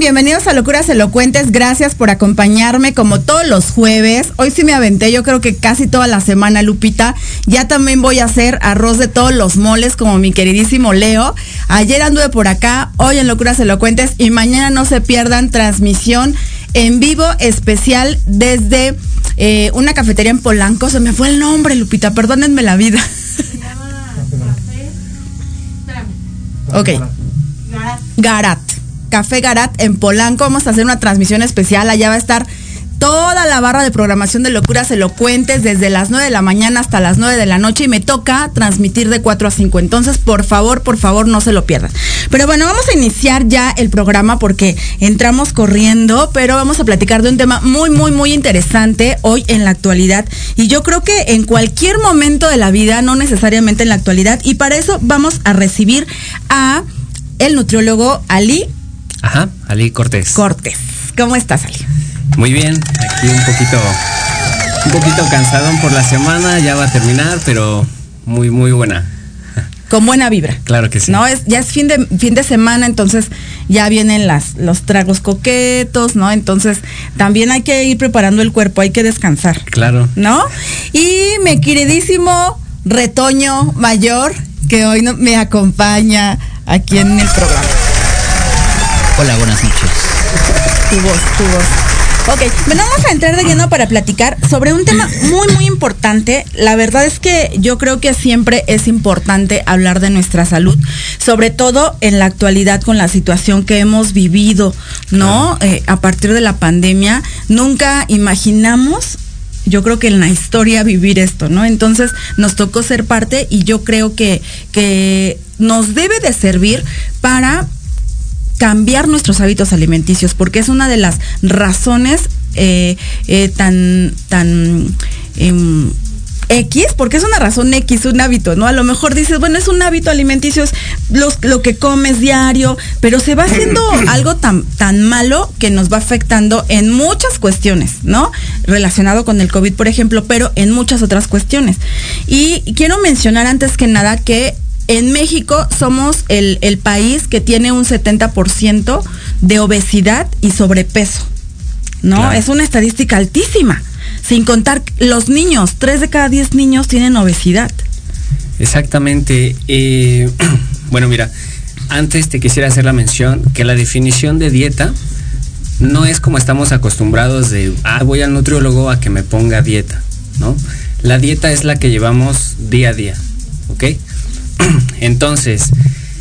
Bienvenidos a Locuras Elocuentes. Gracias por acompañarme como todos los jueves. Hoy sí me aventé, yo creo que casi toda la semana, Lupita. Ya también voy a hacer arroz de todos los moles como mi queridísimo Leo. Ayer anduve por acá, hoy en Locuras Elocuentes y mañana no se pierdan transmisión en vivo especial desde eh, una cafetería en Polanco. Se me fue el nombre, Lupita, perdónenme la vida. Se llama Ok. Garat. Café Garat en Polanco. Vamos a hacer una transmisión especial. Allá va a estar toda la barra de programación de locuras elocuentes desde las 9 de la mañana hasta las 9 de la noche y me toca transmitir de 4 a 5. Entonces, por favor, por favor, no se lo pierdan. Pero bueno, vamos a iniciar ya el programa porque entramos corriendo, pero vamos a platicar de un tema muy, muy, muy interesante hoy en la actualidad. Y yo creo que en cualquier momento de la vida, no necesariamente en la actualidad, y para eso vamos a recibir a el nutriólogo Ali Ajá, Ali Cortés. Cortés. ¿Cómo estás, Ali? Muy bien, aquí un poquito, un poquito cansadón por la semana, ya va a terminar, pero muy, muy buena. Con buena vibra. Claro que sí. No, es, ya es fin de, fin de semana, entonces ya vienen las, los tragos coquetos, ¿no? Entonces también hay que ir preparando el cuerpo, hay que descansar. Claro. ¿No? Y mi queridísimo retoño mayor, que hoy me acompaña aquí en el programa. Hola, buenas noches. Tu voz, tu voz. Ok, bueno, vamos a entrar de lleno para platicar sobre un tema muy, muy importante. La verdad es que yo creo que siempre es importante hablar de nuestra salud, sobre todo en la actualidad con la situación que hemos vivido, ¿no? Eh, a partir de la pandemia, nunca imaginamos yo creo que en la historia vivir esto, ¿no? Entonces nos tocó ser parte y yo creo que, que nos debe de servir para cambiar nuestros hábitos alimenticios, porque es una de las razones eh, eh, tan, tan em, X, porque es una razón X, un hábito, ¿no? A lo mejor dices, bueno, es un hábito alimenticio, es lo que comes diario, pero se va haciendo algo tan, tan malo que nos va afectando en muchas cuestiones, ¿no? Relacionado con el COVID, por ejemplo, pero en muchas otras cuestiones. Y quiero mencionar antes que nada que en México somos el, país que tiene un 70% de obesidad y sobrepeso. ¿No? Es una estadística altísima. Sin contar los niños, 3 de cada 10 niños tienen obesidad. Exactamente. Eh, bueno, mira, antes te quisiera hacer la mención que la definición de dieta no es como estamos acostumbrados de, ah, voy al nutriólogo a que me ponga dieta, ¿no? La dieta es la que llevamos día a día, ¿ok? Entonces...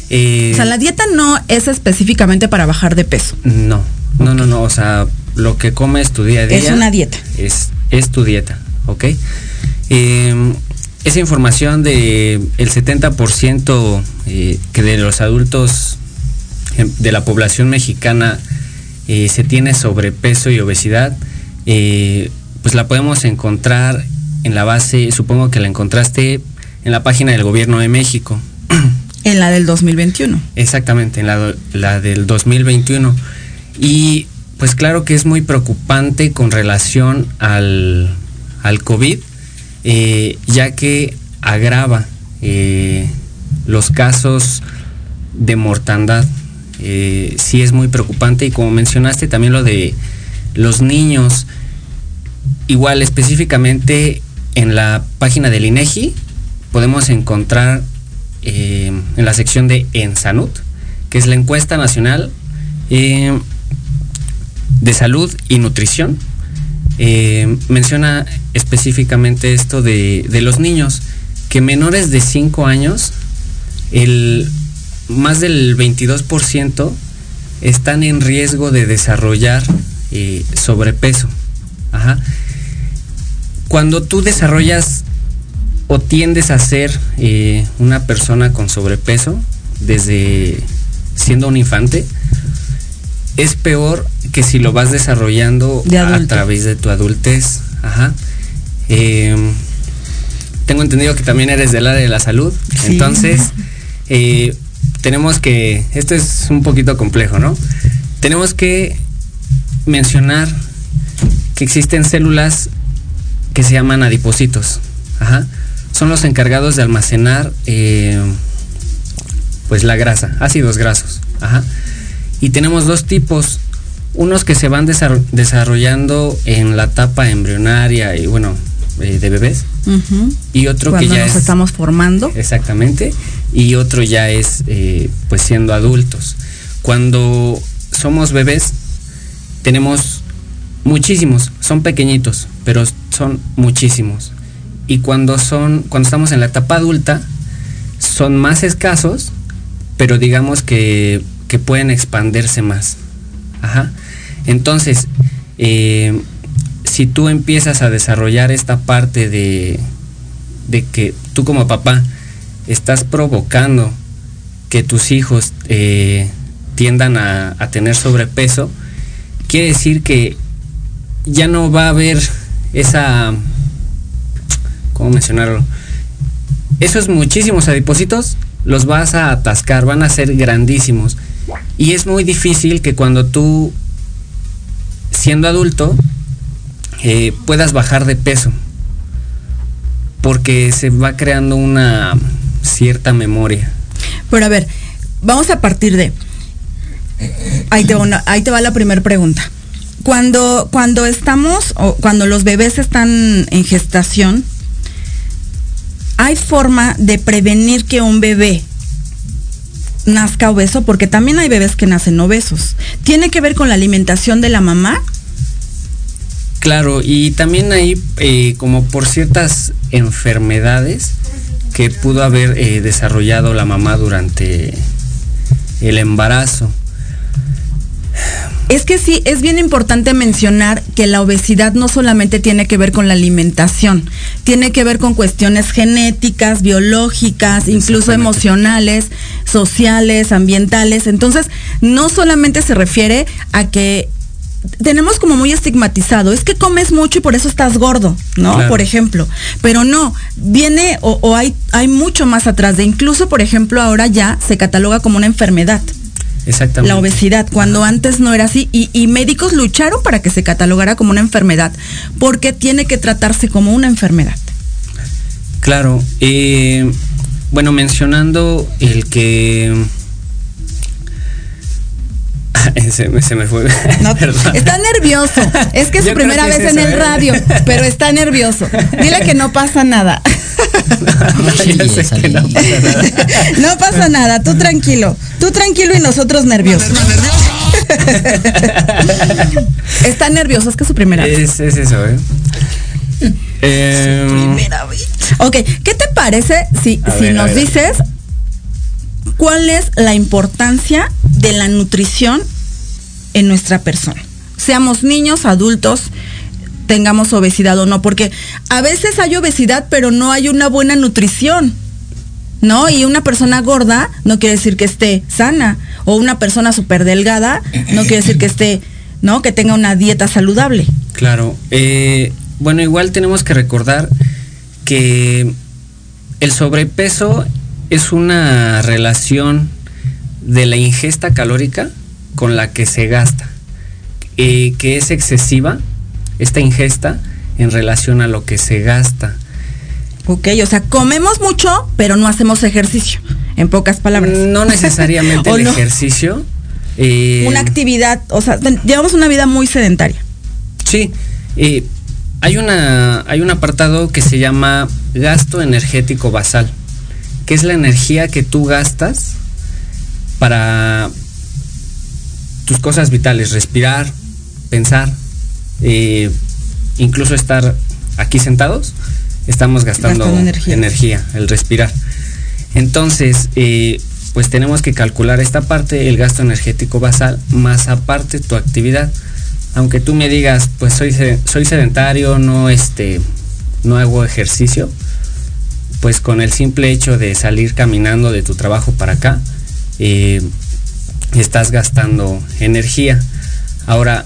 Eh, o sea, la dieta no es específicamente para bajar de peso. No, no, no, no. O sea, lo que comes tu día a día. Es una dieta. Es, es tu dieta, ¿ok? Em, esa información de el 70% eh, que de los adultos em, de la población mexicana eh, se tiene sobrepeso y obesidad, eh, pues la podemos encontrar en la base, supongo que la encontraste en la página del gobierno de México. En la del 2021. Exactamente, en la, la del 2021. Y pues claro que es muy preocupante con relación al, al COVID, eh, ya que agrava eh, los casos de mortandad. Eh, sí es muy preocupante y como mencionaste también lo de los niños, igual específicamente en la página del INEGI podemos encontrar en la sección de Ensanut, que es la encuesta nacional de salud y nutrición, eh, menciona específicamente esto de, los niños, que menores de 5 años, el, más del 22% están en riesgo de desarrollar eh, sobrepeso. Cuando tú desarrollas o tiendes a ser eh, una persona con sobrepeso desde siendo un infante, es peor que si lo vas desarrollando a través de tu adultez. Ajá. Em, tengo entendido que también eres del área de la salud. Entonces, eh, tenemos que, esto es un poquito complejo, ¿no? Tenemos que mencionar que existen células que se llaman adipocitos. Ajá. Son los encargados de almacenar eh, pues la grasa, ácidos grasos. Ajá. Y tenemos dos tipos, unos que se van desarrollando en la etapa embrionaria y bueno, eh, de bebés. Y otro que ya nos estamos formando. Exactamente. Y otro ya es eh, pues siendo adultos. Cuando somos bebés, tenemos muchísimos, son pequeñitos, pero son muchísimos. Y cuando son, cuando estamos en la etapa adulta, son más escasos, pero digamos que que pueden expandirse más. Ajá. Entonces, eh, si tú empiezas a desarrollar esta parte de, de que tú como papá estás provocando que tus hijos eh, tiendan a, a, tener sobrepeso, quiere decir que ya no va a haber esa, ¿cómo mencionarlo? Esos muchísimos adipocitos los vas a atascar, van a ser grandísimos. Y es muy difícil que cuando tú, siendo adulto, eh, puedas bajar de peso. Porque se va creando una cierta memoria. Pero a ver, vamos a partir de... Ahí te ahí te va la primera pregunta. Cuando, cuando estamos, o cuando los bebés están en gestación, ¿hay forma de prevenir que un bebé nazca obeso, porque también hay bebés que nacen obesos. ¿Tiene que ver con la alimentación de la mamá? Claro, y también hay eh, como por ciertas enfermedades que pudo haber eh, desarrollado la mamá durante el embarazo. Es que sí, es bien importante mencionar que la obesidad no solamente tiene que ver con la alimentación, tiene que ver con cuestiones genéticas, biológicas, incluso emocionales, sociales, ambientales. Entonces, no solamente se refiere a que tenemos como muy estigmatizado, es que comes mucho y por eso estás gordo, ¿no? Por ejemplo. Pero no, viene o, hay, hay mucho más atrás de, incluso, por ejemplo, ahora ya se cataloga como una enfermedad. Exactamente. La obesidad, cuando antes no era así. Y, médicos lucharon para que se catalogara como una enfermedad, porque tiene que tratarse como una enfermedad. Claro. Eh, bueno, mencionando el que... Se me, se me, fue. está nervioso. Es que es su primera vez en el ¿eh? radio, pero está nervioso. Dile que no pasa nada. No, pasa nada. Tú tranquilo. Tú tranquilo y nosotros nerviosos. Está nervioso, es que es su primera vez. Es, eso, ¿eh? primera vez. Ok, ¿qué te parece si, si nos dices cuál es la importancia de la nutrición en nuestra persona? Seamos niños, adultos, tengamos obesidad o no, porque a veces hay obesidad, pero no hay una buena nutrición. ¿No? Y una persona gorda no quiere decir que esté sana. O una persona súper delgada no quiere decir que esté, ¿no? Que tenga una dieta saludable. Claro. Eh, bueno, igual tenemos que recordar que el sobrepeso es una relación de la ingesta calórica con la que se gasta, eh, que es excesiva esta ingesta en relación a lo que se gasta. Ok, o sea, comemos mucho, pero no hacemos ejercicio, en pocas palabras. No necesariamente el ejercicio. Eh, una actividad, o sea, llevamos una vida muy sedentaria. Sí, eh, hay, una, hay un apartado que se llama gasto energético basal, que es la energía que tú gastas para tus cosas vitales, respirar, pensar, eh, incluso estar aquí sentados, estamos gastando, energía. el respirar. Entonces, eh, pues tenemos que calcular esta parte, el gasto energético basal, más aparte tu actividad. Aunque tú me digas, pues soy, soy sedentario, no, este, no hago ejercicio, pues con el simple hecho de salir caminando de tu trabajo para acá, eh, estás gastando energía. Ahora,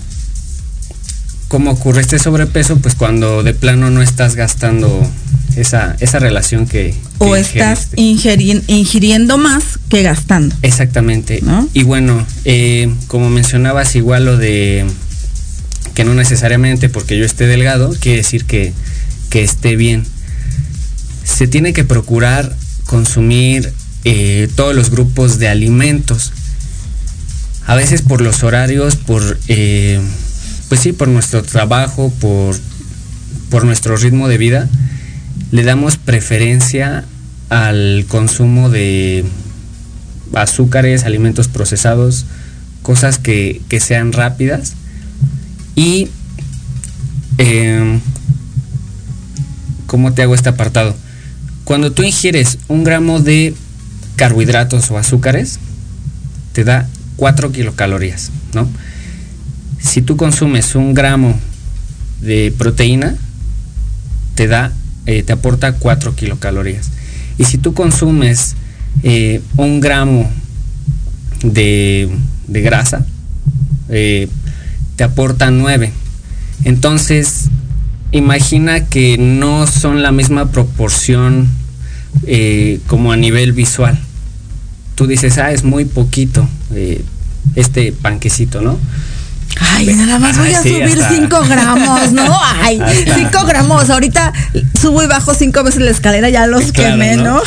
¿cómo ocurre este sobrepeso? Pues cuando de plano no estás gastando esa, esa relación que... o estás ingiriendo más que gastando. Exactamente. Y bueno, eh, como mencionabas igual lo de que no necesariamente porque yo esté delgado quiere decir que, que esté bien. Se tiene que procurar consumir eh, todos los grupos de alimentos. A veces por los horarios, por, eh, pues sí, por nuestro trabajo, por, por nuestro ritmo de vida, le damos preferencia al consumo de azúcares, alimentos procesados, cosas que, sean rápidas. Y, eh, ¿cómo te hago este apartado? Cuando tú ingieres un gramo de carbohidratos o azúcares, te da 4 kilocalorías, ¿no? Si tú consumes un gramo de proteína, te da, eh, te aporta 4 kilocalorías. Y si tú consumes eh, un gramo de, grasa, eh, te aporta 9. Entonces, imagina que no son la misma proporción como a nivel visual tú dices, ah, es muy poquito eh, este panquecito, ¿no? Ay, nada más voy a subir 5 gramos, ¿no? Ay, 5 gramos. Ahorita subo y bajo 5 veces la escalera, ya los quemé, ¿no?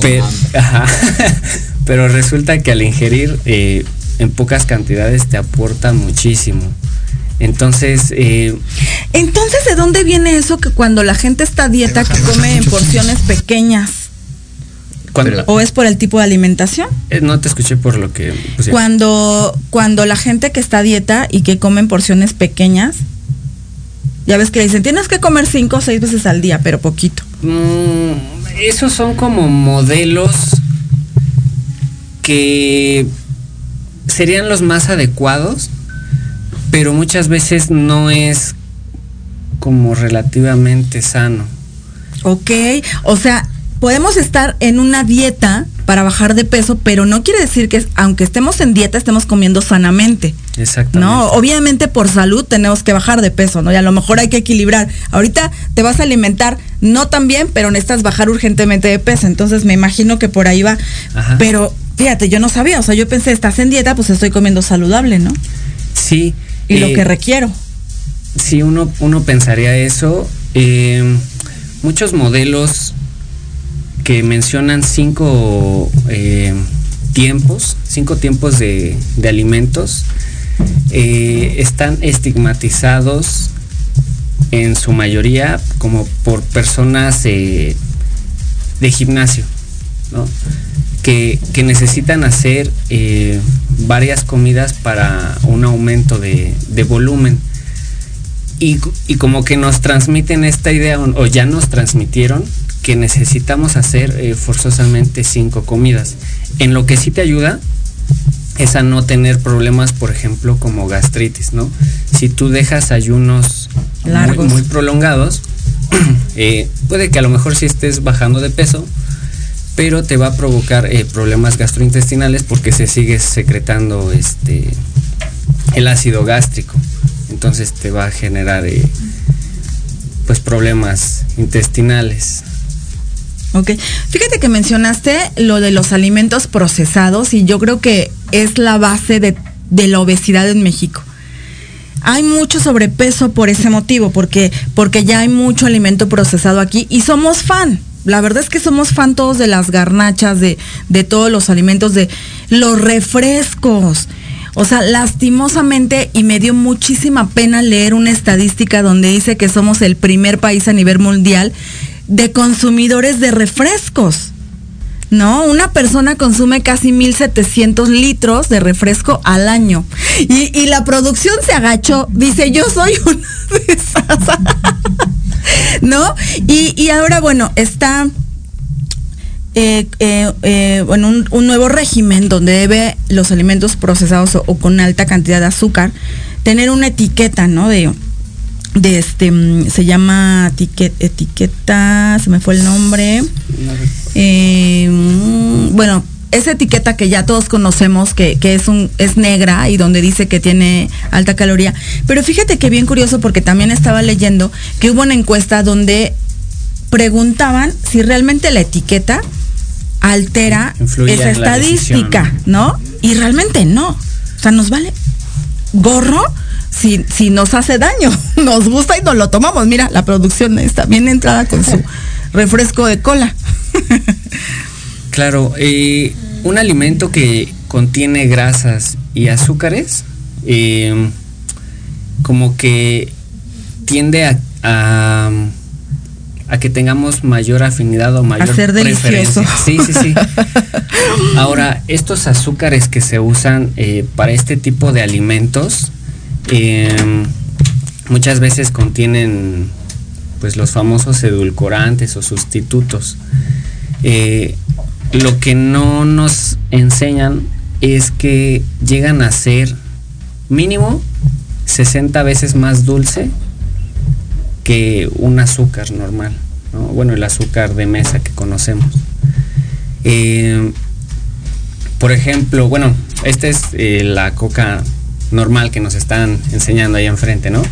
Pero, Pero resulta que al ingerir eh, en pocas cantidades te aporta muchísimo. Entonces, eh, entonces, ¿de dónde viene eso que cuando la gente está a dieta que come en porciones pequeñas? ¿O es por el tipo de alimentación? Eh, no te escuché por lo que... cuando, cuando la gente que está a dieta y que come en porciones pequeñas, ya ves que dicen, tienes que comer cinco o seis veces al día, pero poquito. Mm, esos son como modelos que serían los más adecuados, pero muchas veces no es como relativamente sano. Ok, o sea, podemos estar en una dieta para bajar de peso, pero no quiere decir que aunque estemos en dieta estemos comiendo sanamente. Exactamente. No, obviamente por salud tenemos que bajar de peso, ¿no? Y a lo mejor hay que equilibrar. Ahorita te vas a alimentar no tan bien, pero necesitas bajar urgentemente de peso. Entonces me imagino que por ahí va. Pero fíjate, yo no sabía, o sea, yo pensé, estás en dieta, pues estoy comiendo saludable, ¿no? Sí. Y lo eh, que requiero. Sí, uno, uno pensaría eso. Eh, muchos modelos que mencionan cinco eh, tiempos, cinco tiempos de, alimentos, eh, están estigmatizados en su mayoría como por personas eh, de gimnasio, que, necesitan hacer varias comidas para un aumento de, volumen. Y, y, como que nos transmiten esta idea, o ya nos transmitieron, que necesitamos hacer eh, forzosamente cinco comidas. En lo que sí te ayuda es a no tener problemas, por ejemplo, como gastritis, ¿no? Si tú dejas ayunos muy, muy, prolongados, eh, puede que a lo mejor si estés bajando de peso, pero te va a provocar eh, problemas gastrointestinales porque se sigue secretando este el ácido gástrico. Entonces te va a generar eh, pues problemas intestinales. Ok, fíjate que mencionaste lo de los alimentos procesados y yo creo que es la base de, de la obesidad en México hay mucho sobrepeso por ese motivo, porque, porque ya hay mucho alimento procesado aquí y somos fan. La verdad es que somos fan todos de las garnachas, de, de todos los alimentos, de los refrescos. O sea, lastimosamente, y me dio muchísima pena leer una estadística donde dice que somos el primer país a nivel mundial de consumidores de refrescos. ¿no? Una persona consume casi 1.700 litros de refresco al año. Y, la producción se agachó, dice, yo soy una de esas. ¿No? Y, ahora, bueno, está... Eh, eh, eh, bueno, un, nuevo régimen donde debe los alimentos procesados o, con alta cantidad de azúcar tener una etiqueta, ¿no? De, de este, mm, se llama etiqueta, se me fue el nombre. Eh, mm, bueno, esa etiqueta que ya todos conocemos, que, es, un, es negra y donde dice que tiene alta caloría. Pero fíjate que bien curioso porque también estaba leyendo que hubo una encuesta donde preguntaban si realmente la etiqueta altera esa estadística, ¿no? Y realmente no. O sea, nos vale gorro si, si nos hace daño. Nos gusta y nos lo tomamos. Mira, la producción está bien entrada con su refresco de cola. claro, eh, un alimento que contiene grasas y azúcares, eh, como que tiende a, a, que tengamos mayor afinidad o mayor preferencia. Sí, sí, sí. Ahora, estos azúcares que se usan eh, para este tipo de alimentos, Em, muchas veces contienen pues los famosos edulcorantes o sustitutos. Eh, lo que no nos enseñan es que llegan a ser mínimo 60 veces más dulce que un azúcar normal, bueno, el azúcar de mesa que conocemos. Eh, por ejemplo, bueno, esta es eh, la coca normal que nos están enseñando ahí enfrente, ¿no?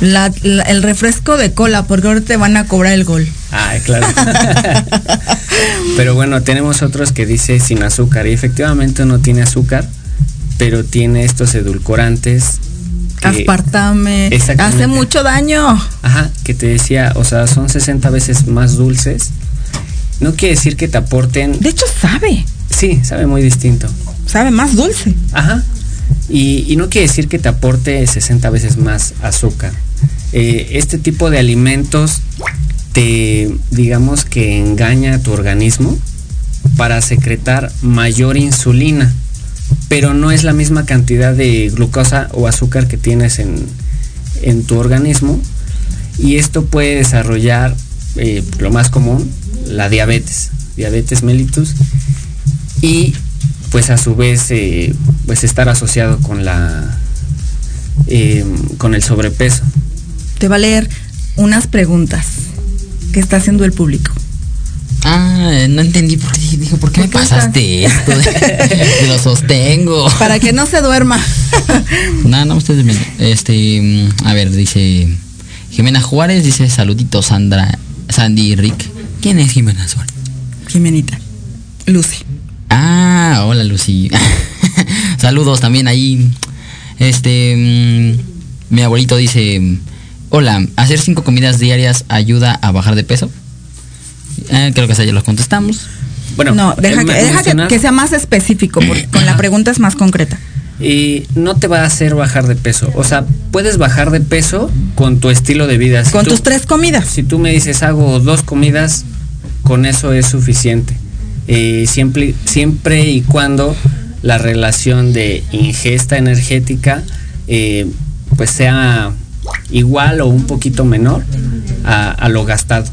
el refresco de cola, porque ahora te van a cobrar el gol. Ah, claro. pero bueno, tenemos otros que dice sin azúcar y efectivamente no tiene azúcar, pero tiene estos edulcorantes. Aspartame. Hace mucho daño. Ajá, que te decía, o sea, son 60 veces más dulces. No quiere decir que te aporten. De hecho, sabe. Sí, sabe muy distinto. Sabe más dulce. Ajá, y, no quiere decir que te aporte 60 veces más azúcar. Eh, este tipo de alimentos te, digamos que engaña a tu organismo para secretar mayor insulina, pero no es la misma cantidad de glucosa o azúcar que tienes en, tu organismo y esto puede desarrollar eh, lo más común, la diabetes, diabetes mellitus y pues a su vez eh, pues estar asociado con la eh, con el sobrepeso. Te va a leer unas preguntas que está haciendo el público. Ah, no entendí por qué. Dijo, ¿por qué me pasaste esto? lo sostengo. Para que no se duerma. no, no, ustedes Este, a ver, dice Jimena Juárez, dice saluditos Sandra, Sandy y Rick. ¿Quién es Jimena Juárez? Jimenita. Lucy. Ah, hola Lucy. Saludos también ahí. Este, mm, mi abuelito dice, hola, ¿hacer cinco comidas diarias ayuda a bajar de peso? Eh, creo que ya los contestamos. Bueno, no, deja, eh, que, sea más específico, porque con la pregunta es más concreta. Y no te va a hacer bajar de peso. O sea, puedes bajar de peso con tu estilo de vida. con tus tres comidas. Si tú me dices hago dos comidas, con eso es suficiente. Eh, siempre, siempre y cuando la relación de ingesta energética eh, pues sea igual o un poquito menor a, lo gastado.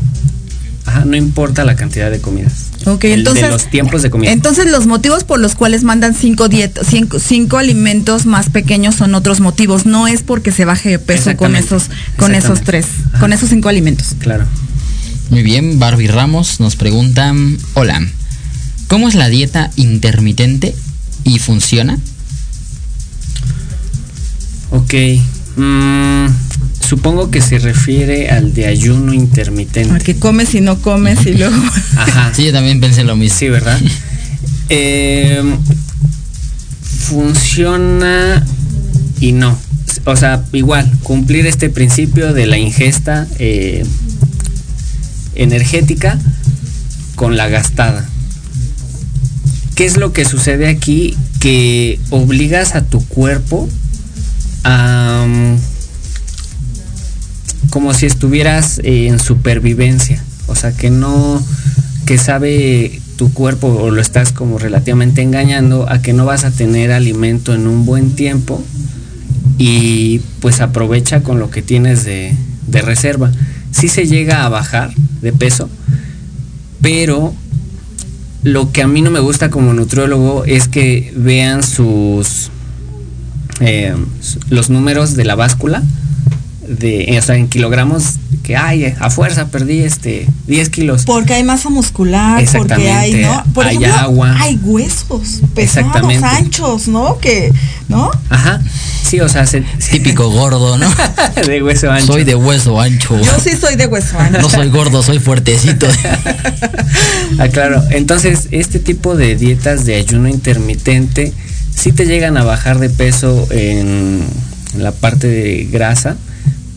Ajá, no importa la cantidad de comidas. Ok, El- entonces. De los tiempos de comida. Entonces, los motivos por los cuales mandan cinco, dietas, cinco, cinco alimentos más pequeños son otros motivos. No es porque se baje de peso con esos, con esos tres, Ajá. con esos cinco alimentos. Claro. Muy bien, Barbie Ramos nos pregunta, hola, ¿cómo es la dieta intermitente y funciona? Ok. mm, supongo que se refiere al de ayuno intermitente. A que comes y no comes y luego. Ajá. Sí, yo también pensé lo mismo. Sí, ¿verdad? Eh, funciona y no. O sea, igual, cumplir este principio de la ingesta eh, energética con la gastada. ¿Qué es lo que sucede aquí? Que obligas a tu cuerpo a... mm, como si estuvieras eh, en supervivencia. O sea, que no, que sabe tu cuerpo o lo estás como relativamente engañando a que no vas a tener alimento en un buen tiempo y pues aprovecha con lo que tienes de, reserva. Sí se llega a bajar de peso, pero lo que a mí no me gusta como nutriólogo es que vean sus eh, los números de la báscula de o sea en kilogramos que ay a fuerza perdí este 10 kilos Porque hay masa muscular, porque hay, Exactamente, ¿no? Por hay ejemplo, agua. hay huesos pesados, Exactamente. anchos, ¿no? Que, ¿no? ajá sí o sea se- Típico gordo, ¿no? de hueso ancho Soy de hueso ancho. Yo sí soy de hueso ancho. No soy gordo, soy fuertecito. Ah, claro. Entonces, este tipo de dietas de ayuno intermitente sí te llegan a bajar de peso en la parte de grasa,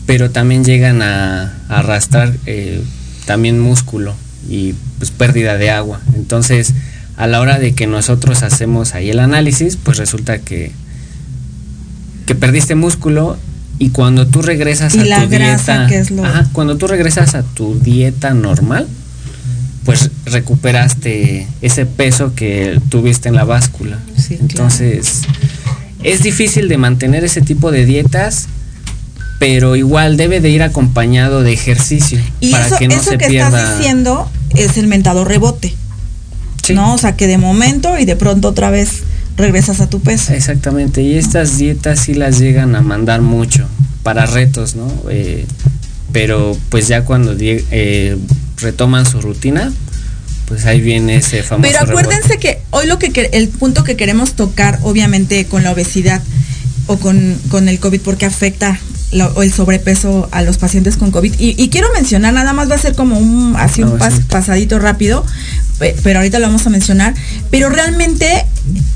pero también llegan a, a arrastrar eh, también músculo y pues pérdida de agua. Entonces, a la hora de que nosotros hacemos ahí el análisis, pues resulta que que perdiste músculo y cuando tú regresas Y a la tu grasa, dieta, que es lo- Ajá, cuando tú regresas a tu dieta normal, pues recuperaste ese peso que tuviste en la báscula. Sí, claro. Entonces, es difícil de mantener ese tipo de dietas, pero igual debe de ir acompañado de ejercicio Y para eso, que no eso se que pierda. estás diciendo es el mentado rebote, Sí, ¿no? O sea, que de momento y de pronto otra vez regresas a tu peso. Exactamente, y estas dietas sí las llegan a mandar mucho para retos, ¿no? Eh, pero pues ya cuando eh, retoman su rutina, pues ahí viene ese famoso. Pero acuérdense que hoy lo que el punto que queremos tocar, obviamente, con la obesidad o con, con el COVID, porque afecta el sobrepeso a los pacientes con COVID. Y, y quiero mencionar, nada más va a ser como un así un pas- pasadito rápido, pe- pero ahorita lo vamos a mencionar. Pero realmente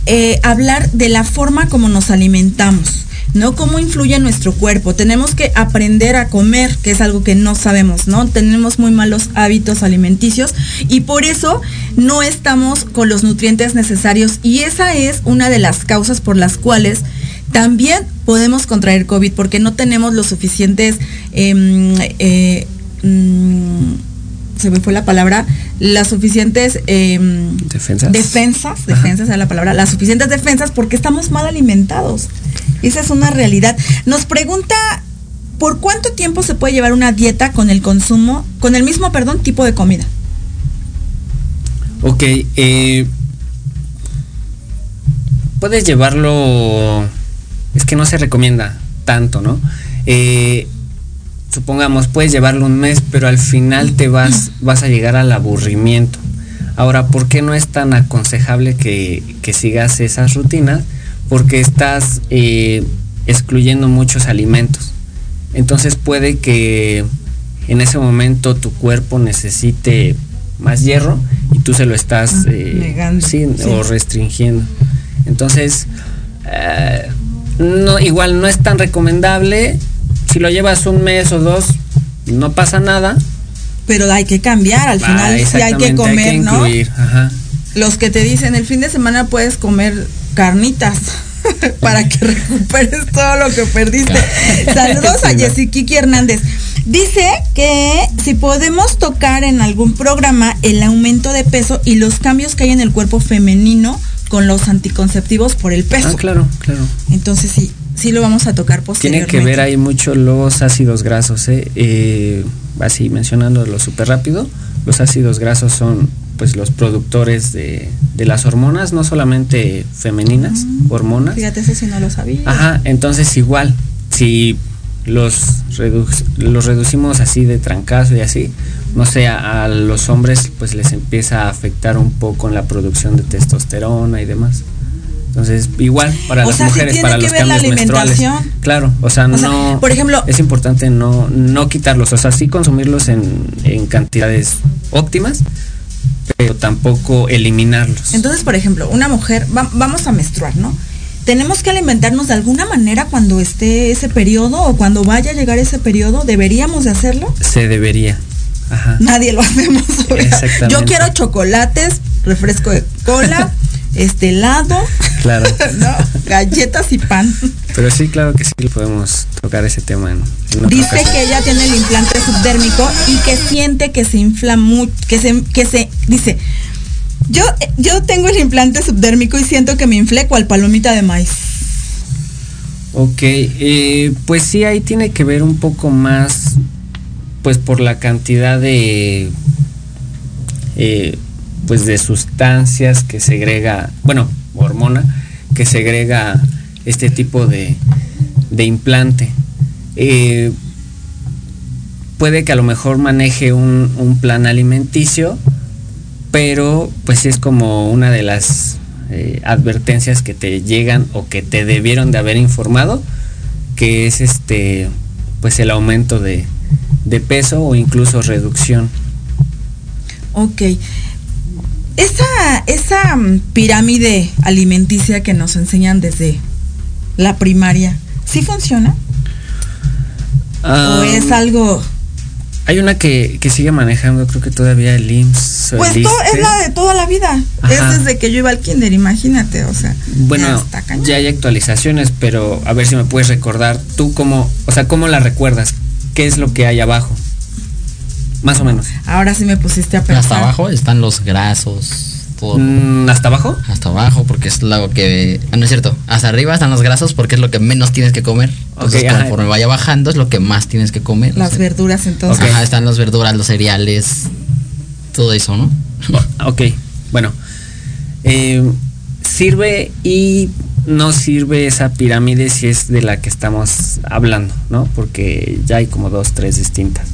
eh, hablar de la forma como nos alimentamos. ¿no? ¿Cómo influye en nuestro cuerpo? Tenemos que aprender a comer, que es algo que no sabemos, ¿no? Tenemos muy malos hábitos alimenticios y por eso no estamos con los nutrientes necesarios y esa es una de las causas por las cuales también podemos contraer COVID porque no tenemos los suficientes em, eh, mm, se me fue la palabra, las suficientes em, Defensas. defensas, defensas es la palabra, las suficientes defensas porque estamos mal alimentados. Esa es una realidad. Nos pregunta, ¿por cuánto tiempo se puede llevar una dieta con el consumo, con el mismo, perdón, tipo de comida? Ok, eh, puedes llevarlo, es que no se recomienda tanto, ¿no? Eh, supongamos, puedes llevarlo un mes, pero al final te vas, vas a llegar al aburrimiento. Ahora, ¿por qué no es tan aconsejable que, que sigas esas rutinas? Porque estás eh, excluyendo muchos alimentos. Entonces puede que en ese momento tu cuerpo necesite más hierro y tú se lo estás Ah, eh, negando, sí, sí. o restringiendo. Entonces, eh, no, igual no es tan recomendable. Si lo llevas un mes o dos, no pasa nada. Pero hay que cambiar, al Ah, final sí hay que comer, ¿no? ajá. Los que te dicen el fin de semana puedes comer carnitas para que recuperes todo lo que perdiste. Saludos a. Jessy Hernández. Dice que si podemos tocar en algún programa el aumento de peso y los cambios que hay en el cuerpo femenino con los anticonceptivos por el peso. Ah, claro, claro. Entonces sí, sí lo vamos a tocar posteriormente. Tiene que ver ahí mucho los ácidos grasos, ¿eh? Eh, así mencionándolo súper rápido, los ácidos grasos son pues los productores de, de las hormonas, no solamente femeninas, Mm, hormonas. Fíjate, eso sí no lo sabía. Ajá, entonces igual, si los, redu- los reducimos así de trancazo y así, no sé, a, a los hombres pues les empieza a afectar un poco en la producción de testosterona y demás. Entonces, igual para O las sea, mujeres, para que los cambios menstruales. Claro, o sea, O sea, no. por ejemplo- es importante no, no quitarlos, o sea, sí consumirlos en, en cantidades óptimas, pero tampoco eliminarlos. Entonces, por ejemplo, una mujer, va- vamos a menstruar, ¿no? Tenemos que alimentarnos de alguna manera cuando esté ese periodo o cuando vaya a llegar ese periodo, ¿deberíamos de hacerlo? Se debería. Ajá. Nadie lo hacemos. Yo quiero chocolates, refresco de cola, este helado, Claro. ¿no? galletas y pan. Pero sí, claro que sí podemos tocar ese tema en, en otra Dice ocasión. que ella tiene el implante subdérmico y que siente que se infla mucho, que se, que se, dice, yo, yo tengo el implante subdérmico y siento que me inflé cual palomita de maíz. Ok, eh, pues sí, ahí tiene que ver un poco más, pues por la cantidad de, eh, pues de sustancias que segrega, bueno, hormona, que segrega este tipo de, de implante. Eh, puede que a lo mejor maneje un, un plan alimenticio, pero pues es como una de las eh, advertencias que te llegan o que te debieron de haber informado, que es este pues el aumento de, de peso o incluso reducción. Ok. Esa, esa mm, pirámide alimenticia que nos enseñan desde la primaria, ¿sí funciona? ¿O Ah, es algo Hay una que, que sigue manejando, creo que todavía el IMSS. el Pues to- es ISSSTE. la de toda la vida. Ajá. Es desde que yo iba al kinder, imagínate, o sea. Bueno, ya ya hay actualizaciones, pero a ver si me puedes recordar tú cómo, o sea, cómo la recuerdas, qué es lo que hay abajo, más o menos. Ahora sí me pusiste a pensar. Hasta abajo están los grasos, todo. Mm, ¿Hasta abajo? Hasta abajo, porque es lo que. ah, no es cierto. Hasta arriba están los grasos porque es lo que menos tienes que comer. Entonces, Ok, ajá. conforme vaya bajando, es lo que más tienes que comer. Las O sea, verduras entonces. Ajá, están las verduras, los cereales, todo eso, ¿no? Ok, bueno. Eh, sirve y no sirve esa pirámide si es de la que estamos hablando, ¿no? Porque ya hay como dos, tres distintas.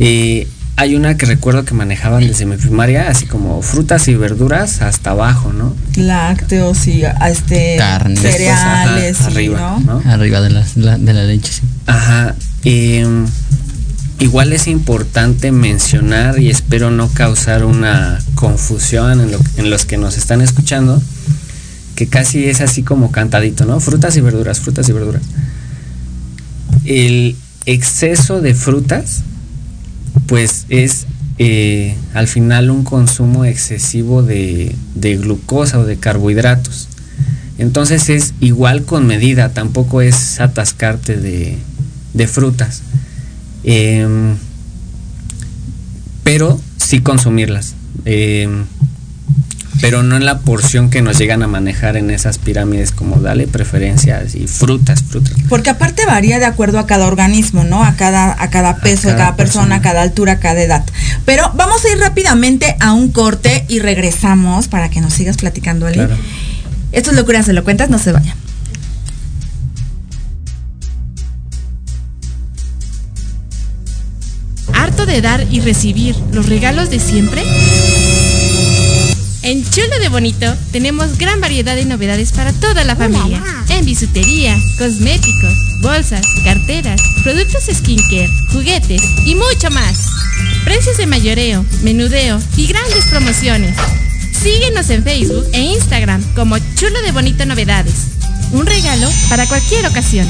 Eh, hay una que recuerdo que manejaban desde mi primaria, así como frutas y verduras hasta abajo, ¿no? Lácteos y a este Carne. cereales, Después, ajá, y, arriba, ¿no? ¿no? Arriba de la, la- de la leche, sí. Ajá. em, igual es importante mencionar y espero no causar una confusión en, lo- en los que nos están escuchando, que casi es así como cantadito, ¿no? Frutas y verduras, frutas y verduras. El exceso de frutas, pues es eh, al final un consumo excesivo de, glucosa o de carbohidratos. Entonces es igual con medida, tampoco es atascarte de frutas. Em, pero sí consumirlas. Em, pero no en la porción que nos llegan a manejar en esas pirámides como dale preferencias y frutas, frutas. Porque aparte varía de acuerdo a cada organismo, ¿no? A cada, a cada peso, a cada cada, persona, persona. a cada altura, a cada edad. Pero vamos a ir rápidamente a un corte y regresamos para que nos sigas platicando, Ali. Claro. Esto es locuras se lo cuentas, no se vayan. ¿Harto de dar y recibir los regalos de siempre? En Chulo de Bonito tenemos gran variedad de novedades para toda la familia. En bisutería, cosméticos, bolsas, carteras, productos skincare, juguetes y mucho más. Precios de mayoreo, menudeo y grandes promociones. Síguenos en Facebook e Instagram como Chulo de Bonito Novedades. Un regalo para cualquier ocasión.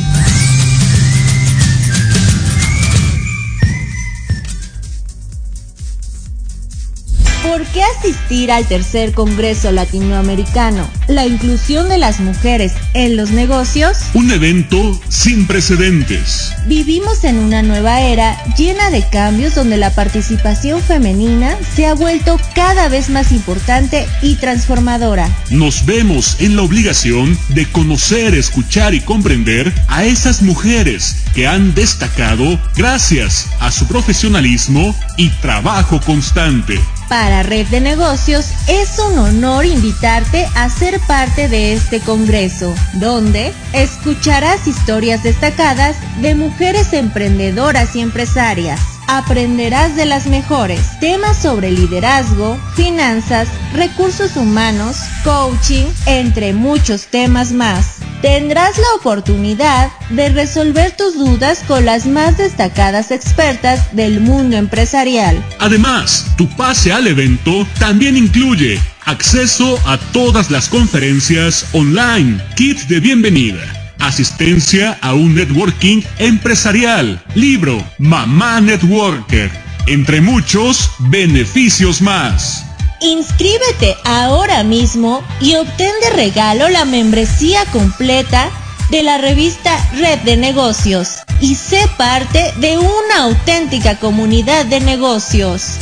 ¿Por qué asistir al tercer Congreso Latinoamericano? La inclusión de las mujeres en los negocios. Un evento sin precedentes. Vivimos en una nueva era llena de cambios donde la participación femenina se ha vuelto cada vez más importante y transformadora. Nos vemos en la obligación de conocer, escuchar y comprender a esas mujeres que han destacado gracias a su profesionalismo y trabajo constante. Para Red de Negocios es un honor invitarte a ser parte de este Congreso, donde escucharás historias destacadas de mujeres emprendedoras y empresarias. Aprenderás de las mejores temas sobre liderazgo, finanzas, recursos humanos, coaching, entre muchos temas más. Tendrás la oportunidad de resolver tus dudas con las más destacadas expertas del mundo empresarial. Además, tu pase al evento también incluye acceso a todas las conferencias online, kit de bienvenida, asistencia a un networking empresarial, libro Mamá Networker, entre muchos beneficios más. Inscríbete ahora mismo y obtén de regalo la membresía completa de la revista Red de Negocios y sé parte de una auténtica comunidad de negocios.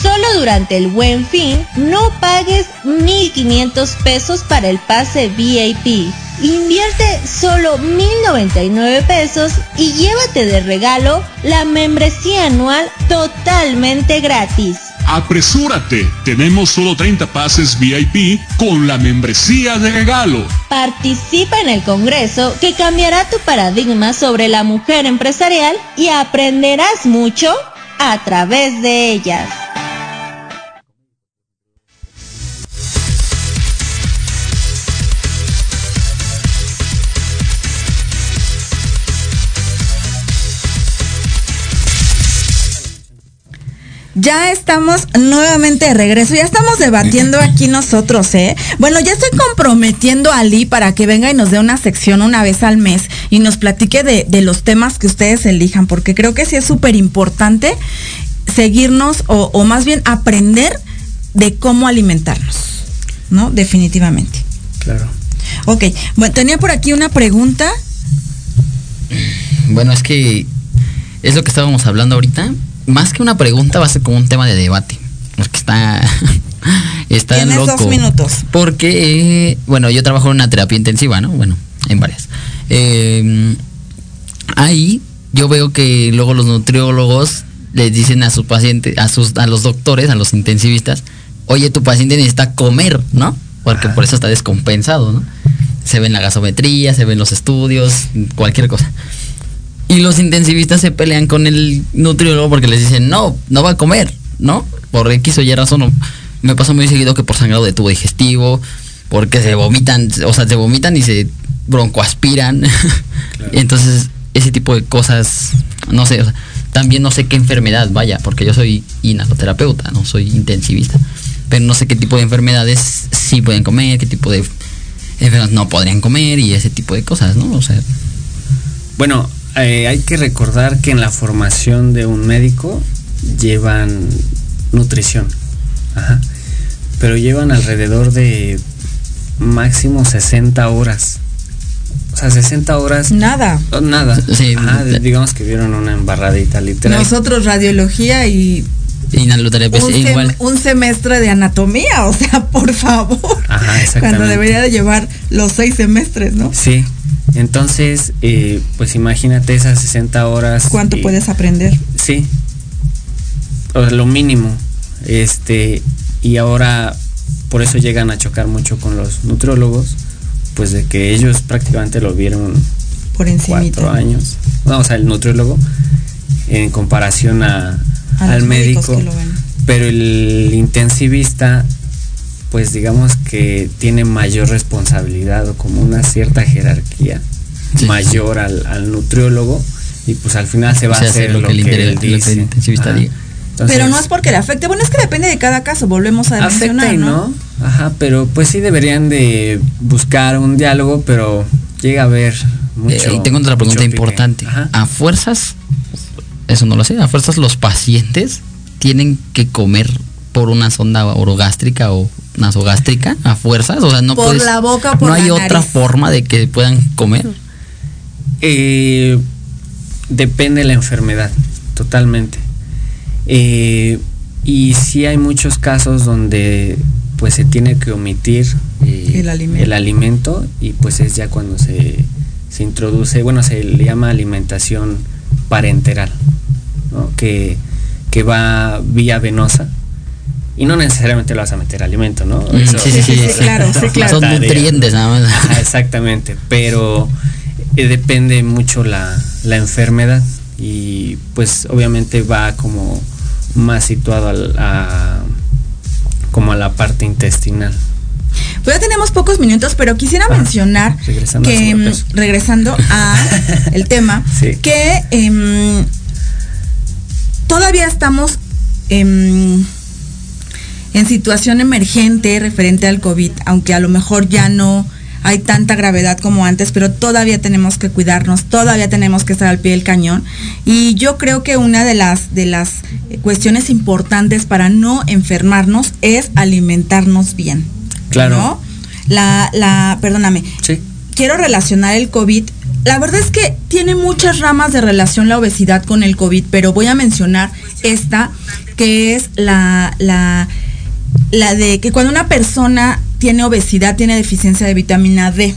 Solo durante el buen fin no pagues 1.500 pesos para el pase VIP. Invierte solo 1.099 pesos y llévate de regalo la membresía anual totalmente gratis. Apresúrate, tenemos solo 30 pases VIP con la membresía de regalo. Participa en el Congreso que cambiará tu paradigma sobre la mujer empresarial y aprenderás mucho a través de ellas. Ya estamos nuevamente de regreso, ya estamos debatiendo aquí nosotros, ¿eh? Bueno, ya estoy comprometiendo a Ali para que venga y nos dé una sección una vez al mes y nos platique de, de los temas que ustedes elijan, porque creo que sí es súper importante seguirnos o, o más bien aprender de cómo alimentarnos, ¿no? Definitivamente. Claro. Ok, bueno, tenía por aquí una pregunta. Bueno, es que es lo que estábamos hablando ahorita. Más que una pregunta, va a ser como un tema de debate. Porque está. está Tienes loco. dos minutos. Porque, eh, bueno, yo trabajo en una terapia intensiva, ¿no? Bueno, en varias. Eh, ahí yo veo que luego los nutriólogos les dicen a sus pacientes, a sus, a los doctores, a los intensivistas, oye, tu paciente necesita comer, ¿no? Porque por eso está descompensado, ¿no? Se ve en la gasometría, se ven los estudios, cualquier cosa. Y los intensivistas se pelean con el nutriólogo porque les dicen, no, no va a comer, ¿no? Por X o Y razón. Me pasa muy seguido que por sangrado de tubo digestivo, porque se vomitan, o sea, se vomitan y se broncoaspiran. Entonces, ese tipo de cosas, no sé, o sea, también no sé qué enfermedad, vaya, porque yo soy inhaloterapeuta, no soy intensivista. Pero no sé qué tipo de enfermedades sí pueden comer, qué tipo de enfermedades no podrían comer y ese tipo de cosas, ¿no? O sea, Bueno, eh, hay que recordar que en la formación de un médico llevan nutrición. Ajá. Pero llevan alrededor de máximo 60 horas. O sea, 60 horas. Nada. oh, Nada. Sí, Ajá, digamos que vieron una embarradita literal. Nosotros radiología y inhaloterapia un, igual. un semestre de anatomía, o sea, por favor. Ajá, exactamente. Cuando debería de llevar los seis semestres, ¿no? Sí. Entonces, eh, pues imagínate esas 60 horas. ¿Cuánto puedes aprender? Sí. O sea, lo mínimo. Este, y ahora por eso llegan a chocar mucho con los nutriólogos, pues de que ellos prácticamente lo vieron Por cuatro años. No, o sea, el nutriólogo en comparación a, al médico. Pero el intensivista, pues digamos que tiene mayor responsabilidad o como una cierta jerarquía Sí. mayor al, al nutriólogo y pues al final se va a hace hacer lo lo, que el que, él lo que el dice. Entonces, pero no es porque le afecte. Bueno, es que depende de cada caso, volvemos a mencionar, ¿no? no. Ajá, pero pues sí deberían de buscar un diálogo, pero llega a haber mucho. Eh, y tengo otra pregunta mucho importante. Ajá. A fuerzas, eso no lo sé, a fuerzas los pacientes tienen que comer por una sonda orogástrica o nasogástrica a fuerzas, o sea, no Por puedes- la boca o por no hay otra forma de que puedan comer. Eh, depende de la enfermedad, totalmente. Eh, y sí hay muchos casos donde pues se tiene que omitir eh, El alimento. el alimento y pues es ya cuando se, se introduce, bueno, se le llama alimentación parenteral, ¿no? que, que va vía venosa y no necesariamente lo vas a meter alimento, ¿no? Eso- sí, sí, sí, sí, claro, sí, claro. Son nutrientes nada más. Exactamente, pero eh, depende mucho la, la enfermedad y pues obviamente va como más situado al- a, como a la parte intestinal. Pues ya tenemos pocos minutos, pero quisiera Ah, mencionar regresando que, mm, regresando a el tema, Sí. que em, todavía estamos em, en situación emergente referente al COVID, aunque a lo mejor ya no hay tanta gravedad como antes, pero todavía tenemos que cuidarnos, todavía tenemos que estar al pie del cañón. Y yo creo que una de las, de las cuestiones importantes para no enfermarnos es alimentarnos bien. Claro. ¿no? La, la, perdóname, Sí. quiero relacionar el COVID. La verdad es que tiene muchas ramas de relación la obesidad con el COVID, pero voy a mencionar esta, que es la, la, la de que cuando una persona tiene obesidad, tiene deficiencia de vitamina D,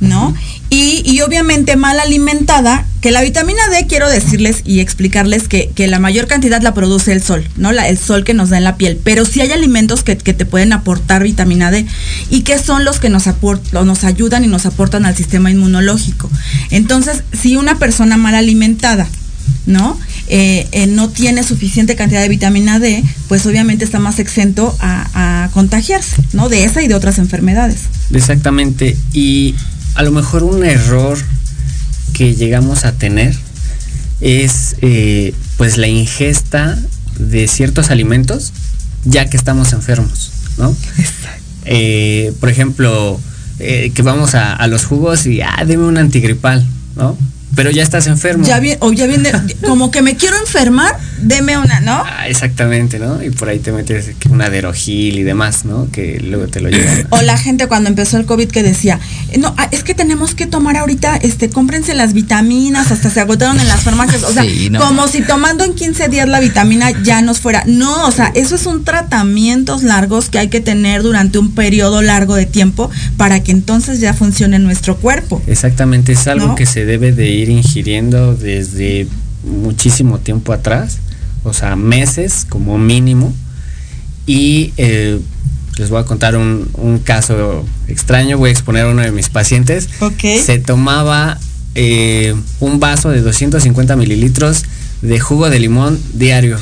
¿no? Y, y obviamente mal alimentada, que la vitamina D quiero decirles y explicarles que, que la mayor cantidad la produce el sol, ¿no? La- el sol que nos da en la piel. Pero sí hay alimentos que, que te pueden aportar vitamina D y que son los que nos, aport- o nos ayudan y nos aportan al sistema inmunológico. Entonces, si una persona mal alimentada, ¿no? Eh, eh, no tiene suficiente cantidad de vitamina D, pues obviamente está más exento a, a contagiarse, ¿no? De esa y de otras enfermedades. Exactamente. Y a lo mejor un error que llegamos a tener es eh, pues la ingesta de ciertos alimentos ya que estamos enfermos, ¿no? Eh, por ejemplo, eh, que vamos a, a los jugos y, ah, deme un antigripal, ¿no? Pero ya estás enfermo. Ya viene, o ya viene, como que me quiero enfermar, deme una, ¿no? Ah, exactamente, ¿no? Y por ahí te metes una derogil y demás, ¿no? Que luego te lo llevan. O la gente cuando empezó el COVID que decía, "Eh, no, ah, es que tenemos que tomar ahorita, este, cómprense las vitaminas, hasta se agotaron en las farmacias. O sea, Sí, no. como si tomando en 15 días la vitamina ya nos fuera. No, o sea, eso es un tratamientos largos que hay que tener durante un periodo largo de tiempo para que entonces ya funcione nuestro cuerpo. Exactamente, es algo ¿No? que se debe de ir ingiriendo desde muchísimo tiempo atrás, o sea, meses como mínimo. Y eh, les voy a contar un, un caso extraño, voy a exponer a uno de mis pacientes. Ok. Se tomaba eh, un vaso de 250 mililitros de jugo de limón diario.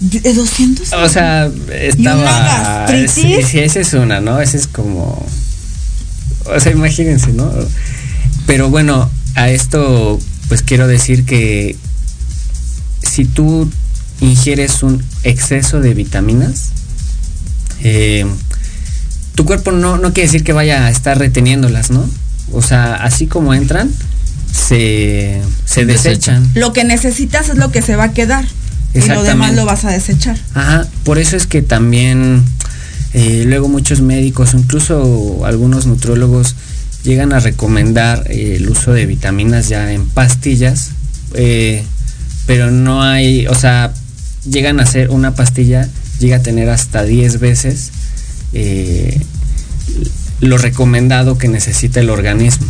¿De 200? O sea, estaba. gastritis? Sí, sí, esa es una, ¿no? Esa es como. O sea, imagínense, ¿no? Pero bueno, a esto, pues quiero decir que si tú ingieres un exceso de vitaminas, eh, tu cuerpo no, no quiere decir que vaya a estar reteniéndolas, ¿no? O sea, así como entran, se, se Desechan. Lo que necesitas es lo que se va a quedar. Y lo demás lo vas a desechar. Ajá, por eso es que también eh, luego muchos médicos, incluso algunos nutriólogos, llegan a recomendar eh, el uso de vitaminas ya en pastillas, eh, pero no hay, o sea, llegan a hacer una pastilla, llega a tener hasta 10 veces eh, lo recomendado que necesita el organismo.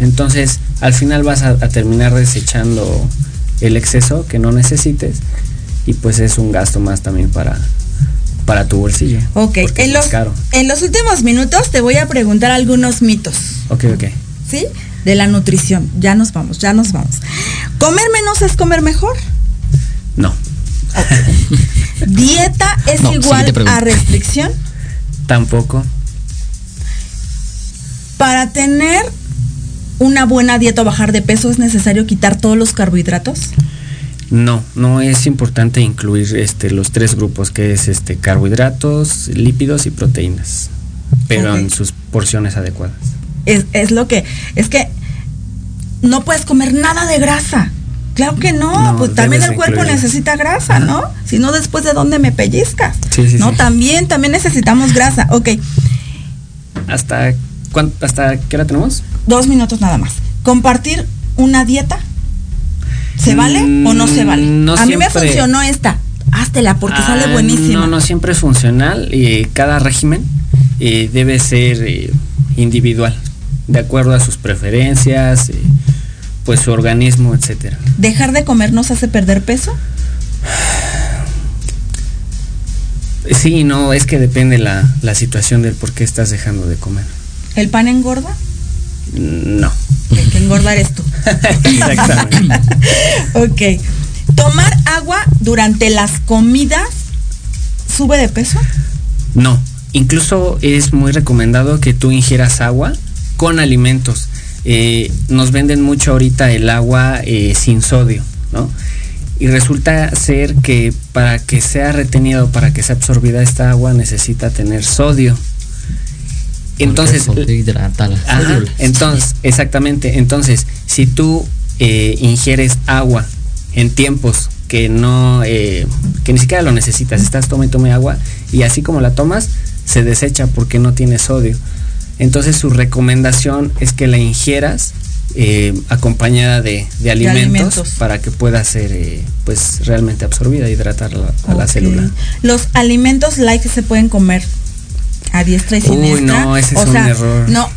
Entonces, al final vas a, a terminar desechando el exceso que no necesites y pues es un gasto más también para, para tu bolsillo. Ok, en los, en los últimos minutos te voy a preguntar algunos mitos, Ok, ok. ¿sí? De la nutrición. Ya nos vamos, ya nos vamos. ¿Comer menos es comer mejor? No, ¿Dieta es No, igual a restricción? tampoco. Para tener una buena dieta o bajar de peso es necesario quitar todos los carbohidratos. No, no es importante incluir este los tres grupos que es este carbohidratos, lípidos y proteínas, pero en sus porciones adecuadas. Es, es lo que, es que no puedes comer nada de grasa. Claro que no, No, pues también el cuerpo necesita grasa, ¿no? Si no, después de dónde me pellizcas. Sí, sí, no, sí. también, también necesitamos grasa. Ok, ¿Hasta, ¿Hasta qué hora tenemos? dos minutos nada más. ¿Compartir una dieta? ¿Se vale o no se vale? Mm, no A mí me siempre. funcionó esta. Háztela porque Ah, sale buenísima. No, no siempre es funcional. eh, cada régimen eh, debe ser eh, individual, de acuerdo a sus preferencias, eh, pues su organismo, etcétera. ¿Dejar de comer nos hace perder peso? Sí, no, es que depende la, la situación del por qué estás dejando de comer. ¿El pan engorda? No. El que engorda eres tú. Exactamente. ok. ¿Tomar agua durante las comidas sube de peso? No. Incluso es muy recomendado que tú ingieras agua con alimentos. Eh, nos venden mucho ahorita el agua eh, sin sodio, ¿no? Y resulta ser que para que sea retenido, para que sea absorbida esta agua, necesita tener sodio. Entonces, Ajá, entonces, exactamente. Entonces, si tú eh, ingieres agua en tiempos que no, eh, que ni siquiera lo necesitas, estás toma y tome agua y así como la tomas, se desecha porque no tiene sodio. Entonces, su recomendación es que la ingieras eh, acompañada de, de alimentos, alimentos. para que pueda ser, eh, pues, realmente absorbida, hidratar la- a la célula. Los alimentos light se pueden comer a diestra y Uy, siniestra. no, ese es o un sea, error. No.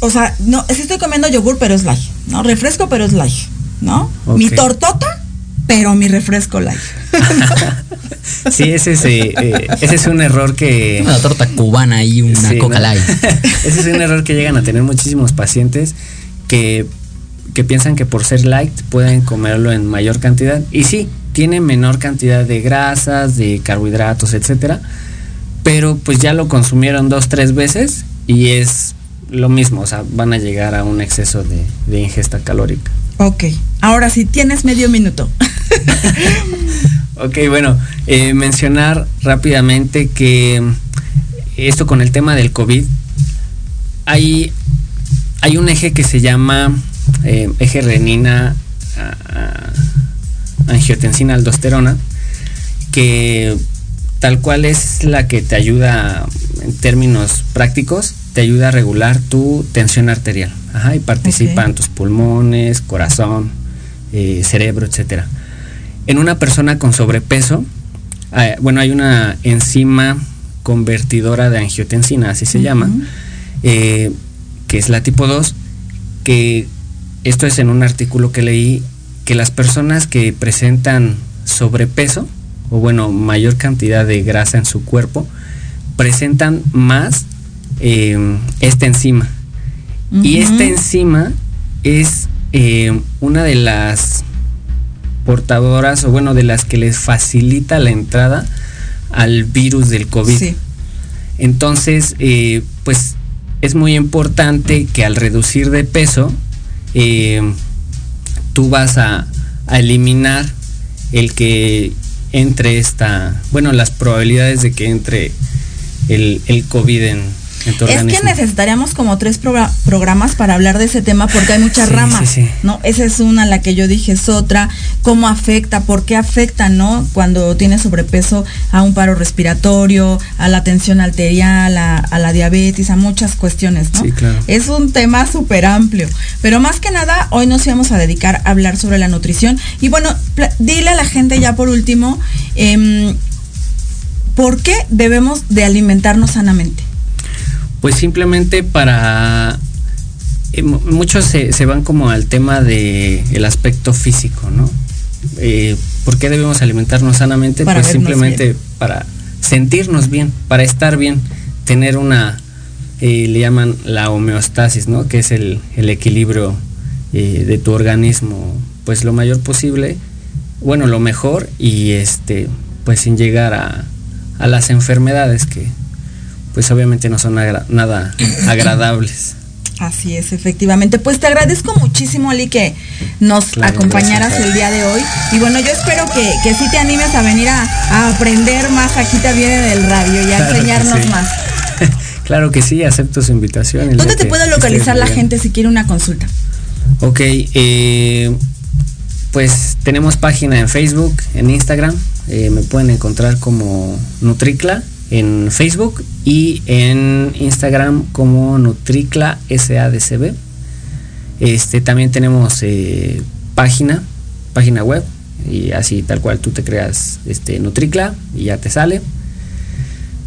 O sea, no, sí estoy comiendo yogur, pero es light, ¿no? Refresco, pero es light, ¿no? Mi tortota, pero mi refresco light. Sí, ese es, eh, eh, ese es un error que... Una torta cubana y una Sí, coca ¿no? light. Ese es un error que llegan a tener muchísimos pacientes que, que piensan que por ser light pueden comerlo en mayor cantidad. Y sí, tiene menor cantidad de grasas, de carbohidratos, etcétera. Pero pues ya lo consumieron dos, tres veces y es lo mismo. O sea, van a llegar a un exceso de, de ingesta calórica. Ok. Ahora sí, tienes medio minuto. Ok, bueno, eh, mencionar rápidamente que esto con el tema del COVID, hay, hay un eje que se llama eh, eje renina angiotensina aldosterona, que tal cual es la que te ayuda en términos prácticos, te ayuda a regular tu tensión arterial. Ajá, y participa Ok. en tus pulmones, corazón, eh, cerebro, etcétera. En una persona con sobrepeso, eh, bueno, hay una enzima convertidora de angiotensina, así se llama, eh, que es la tipo 2, que esto es en un artículo que leí, que las personas que presentan sobrepeso, o bueno, mayor cantidad de grasa en su cuerpo, presentan más eh, esta enzima. Y esta enzima es eh, una de las portadoras, o bueno, de las que les facilita la entrada al virus del COVID. Sí. Entonces, eh, pues es muy importante que al reducir de peso, eh, tú vas a, a eliminar el que entre esta, bueno, las probabilidades de que entre el, el COVID en, Es que necesitaríamos como tres progra- programas para hablar de ese tema porque hay muchas Sí, ramas, sí, sí. ¿no? Esa es una, la que yo dije es otra, cómo afecta, por qué afecta, ¿no? Cuando tienes sobrepeso a un paro respiratorio, a la tensión arterial, a, a la diabetes, a muchas cuestiones, ¿no? Sí, claro. Es un tema súper amplio, pero más que nada hoy nos íbamos a dedicar a hablar sobre la nutrición y bueno, dile a la gente ya por último, em, ¿por qué debemos de alimentarnos sanamente? Pues simplemente para... eh, mu- muchos se, se van como al tema de el aspecto físico, ¿no? Eh, ¿Por qué debemos alimentarnos sanamente? Para pues simplemente bien. para sentirnos bien, para estar bien, tener una, eh, le llaman la homeostasis, ¿no? Que es el, el equilibrio de tu organismo, pues lo mayor posible, bueno, lo mejor y este, pues sin llegar a, a las enfermedades que, pues obviamente no son agra- nada agradables. Así es, efectivamente. Pues te agradezco muchísimo, Ali, que nos Claro, acompañaras gracias. el día de hoy. Y bueno, yo espero que, que sí te animes a venir a, a aprender más aquí también en el radio y a Claro enseñarnos sí. más. claro que sí, acepto su invitación. ¿Dónde te puede localizar la bien. gente si quiere una consulta? Ok, eh, pues tenemos página en Facebook, en Instagram. eh, me pueden encontrar como Nutricla en Facebook y en Instagram como Nutricla SADCB. Este, también tenemos eh, página, página web y así tal cual tú te creas este Nutricla y ya te sale.